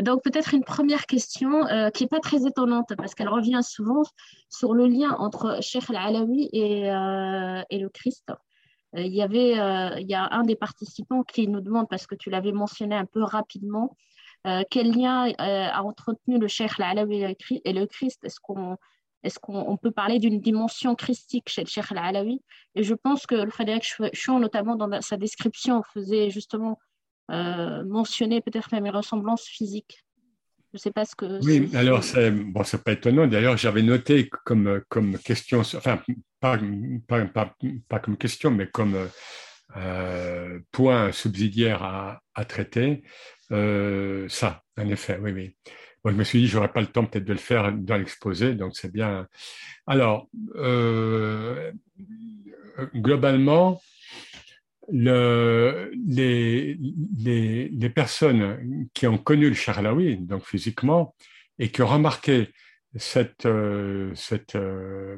Donc peut-être une première question euh, qui n'est pas très étonnante parce qu'elle revient souvent sur le lien entre Sheikh al-Alawi et, euh, et, le Christ. Euh, il y avait il y a un des participants qui nous demande, parce que tu l'avais mentionné un peu rapidement, quel lien a entretenu le Sheikh al-Alawi et le Christ? Est-ce qu'on est-ce peut parler d'une dimension christique chez le Sheikh al-Alawi? Et je pense que Frédéric Chouon, notamment dans sa description, faisait justement mentionner peut-être même une ressemblance physique. Je ne sais pas ce que. Oui, alors c'est bon, c'est pas étonnant. D'ailleurs, j'avais noté comme comme question, enfin pas, pas, pas, comme question, mais comme euh, point subsidiaire à, à traiter, euh, ça, en effet, oui, oui. Bon, je me suis dit, j'aurais pas le temps peut-être de le faire dans l'exposé, donc c'est bien. Alors, euh, globalement, le, les, personnes qui ont connu le Charlaoui, donc physiquement, et qui ont remarqué cette, euh, euh,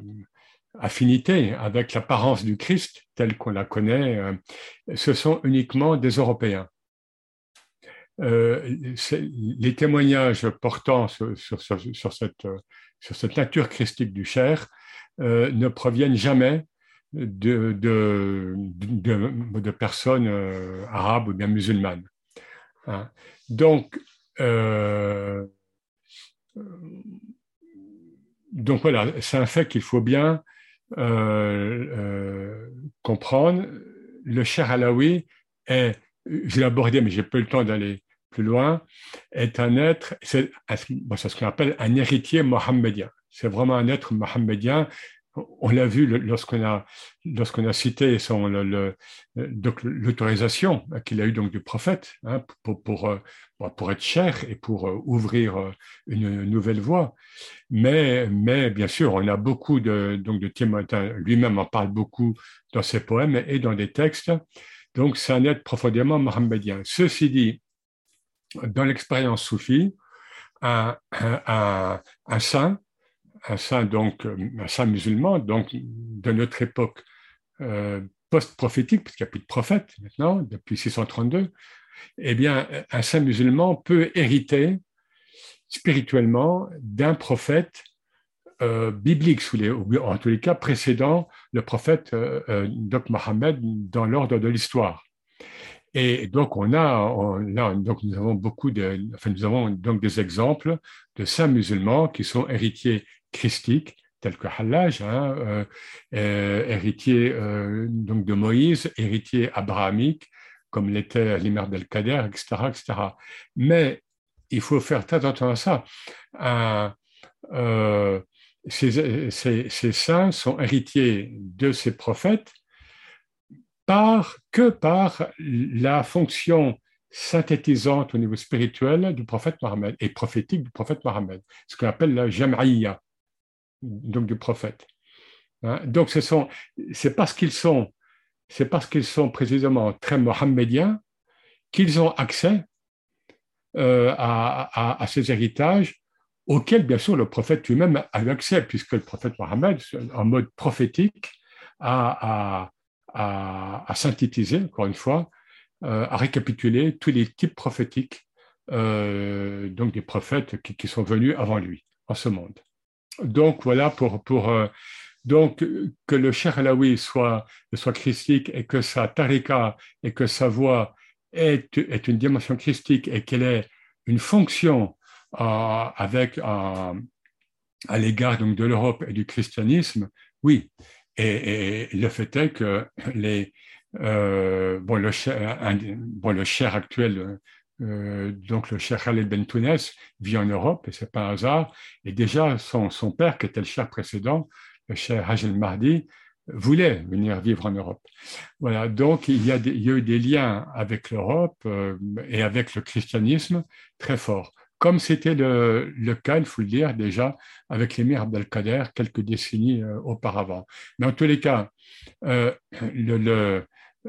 affinité avec l'apparence du Christ telle qu'on la connaît, euh, ce sont uniquement des Européens. les témoignages portant sur, cette, sur cette nature christique du Cher ne proviennent jamais de, de, de, personnes euh, arabes ou bien musulmanes. Hein. Donc, euh, donc voilà, c'est un fait qu'il faut bien euh, comprendre. Le cher Alaoui est, je l'ai abordé, mais j'ai pas eu le temps d'aller plus loin, est un être, c'est ce qu'on appelle un héritier mohammedien. C'est vraiment un être mohammedien on l'a vu lorsqu'on a, a cité son, l'autorisation qu'il a eu donc du prophète hein, pour, pour, euh, pour, être cher et pour euh, ouvrir euh, une nouvelle voie. Mais, mais bien sûr, on a beaucoup de, donc de Timothée, lui-même en parle beaucoup dans ses poèmes et dans des textes. Donc, c'est un être profondément mohammedien. Ceci dit, dans l'expérience soufie, un, un, un saint un saint, donc, euh, un saint musulman, donc de notre époque euh, post-prophétique, parce qu'il n'y a plus de prophète maintenant, depuis 632, eh bien, un saint musulman peut hériter spirituellement d'un prophète euh, biblique, les, en tous les cas précédant le prophète euh, Mohammed dans l'ordre de l'histoire. Et donc, on a, là, donc nous avons beaucoup de, enfin, nous avons donc des exemples de saints musulmans qui sont héritiers christique, tel que Hallaj, hein, euh, euh, héritier euh, donc de Moïse, héritier abrahamique, comme l'était l'Imam del-Kader, etc., etc. Mais il faut faire attention à ça. Ces, ces, ces, saints sont héritiers de ces prophètes par, que par la fonction synthétisante au niveau spirituel du prophète Mohammed et prophétique du prophète Mohammed, ce qu'on appelle la jam'iyya donc du prophète. Hein? Donc ce sont, c'est parce qu'ils sont, c'est parce qu'ils sont précisément très mohammediens qu'ils ont accès euh, à, ces héritages auxquels, bien sûr, le prophète lui-même a eu accès, puisque le prophète Mohammed, en mode prophétique, a, synthétisé, encore une fois, euh, a récapitulé tous les types prophétiques, euh, donc des prophètes qui, sont venus avant lui en ce monde. Donc voilà pour, pour euh, donc que le Cheikh Alaoui soit, soit christique et que sa tarika et que sa voix est, est une dimension christique et qu'elle ait une fonction euh, avec euh, à l'égard donc de l'Europe et du christianisme, oui. Et, le fait est que les bon le bon le cher actuel euh, donc le cher Khaled Ben vit en Europe et c'est pas un hasard. Et déjà son, père, qui était le cher précédent, le cher Hajel Mahdi, voulait venir vivre en Europe. Voilà, donc il y a, eu des liens avec l'Europe euh, et avec le christianisme très forts, comme c'était le, cas, il faut le dire déjà, avec l'émir Abdelkader quelques décennies euh, auparavant. Mais en tous les cas,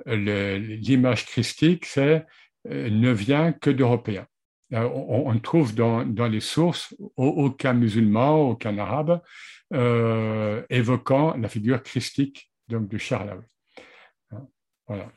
l'image christique, c'est ne vient que d'Européens. Euh, on, on, trouve dans, les sources aucun musulman, aucun arabe euh, évoquant la figure christique donc, de Charles. Hein, voilà.